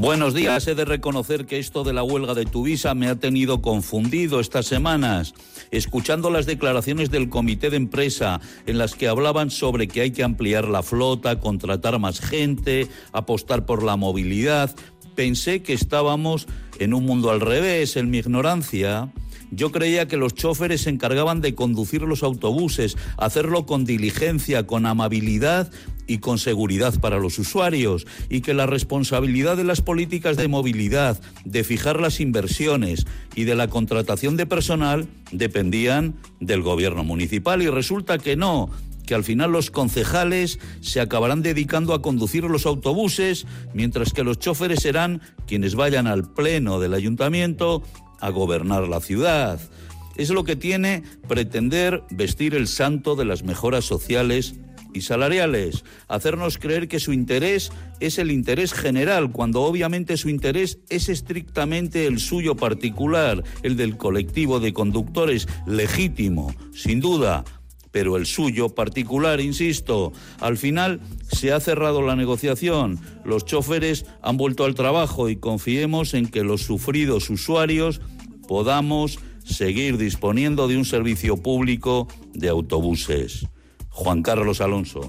Buenos días. He de reconocer que esto de la huelga de Tuvisa me ha tenido confundido estas semanas. Escuchando las declaraciones del comité de empresa en las que hablaban sobre que hay que ampliar la flota, contratar más gente, apostar por la movilidad, pensé que estábamos en un mundo al revés, en mi ignorancia. Yo creía que los choferes se encargaban de conducir los autobuses, hacerlo con diligencia, con amabilidad y con seguridad para los usuarios, y que la responsabilidad de las políticas de movilidad, de fijar las inversiones y de la contratación de personal dependían del gobierno municipal. Y resulta que no, que al final los concejales se acabarán dedicando a conducir los autobuses, mientras que los choferes serán quienes vayan al pleno del ayuntamiento a gobernar la ciudad. Es lo que tiene pretender vestir el santo de las mejoras sociales y salariales, hacernos creer que su interés es el interés general, cuando obviamente su interés es estrictamente el suyo particular, el del colectivo de conductores, legítimo, sin duda, pero el suyo particular, insisto. Al final se ha cerrado la negociación, los choferes han vuelto al trabajo y confiemos en que los sufridos usuarios podamos seguir disponiendo de un servicio público de autobuses. Juan Carlos Alonso.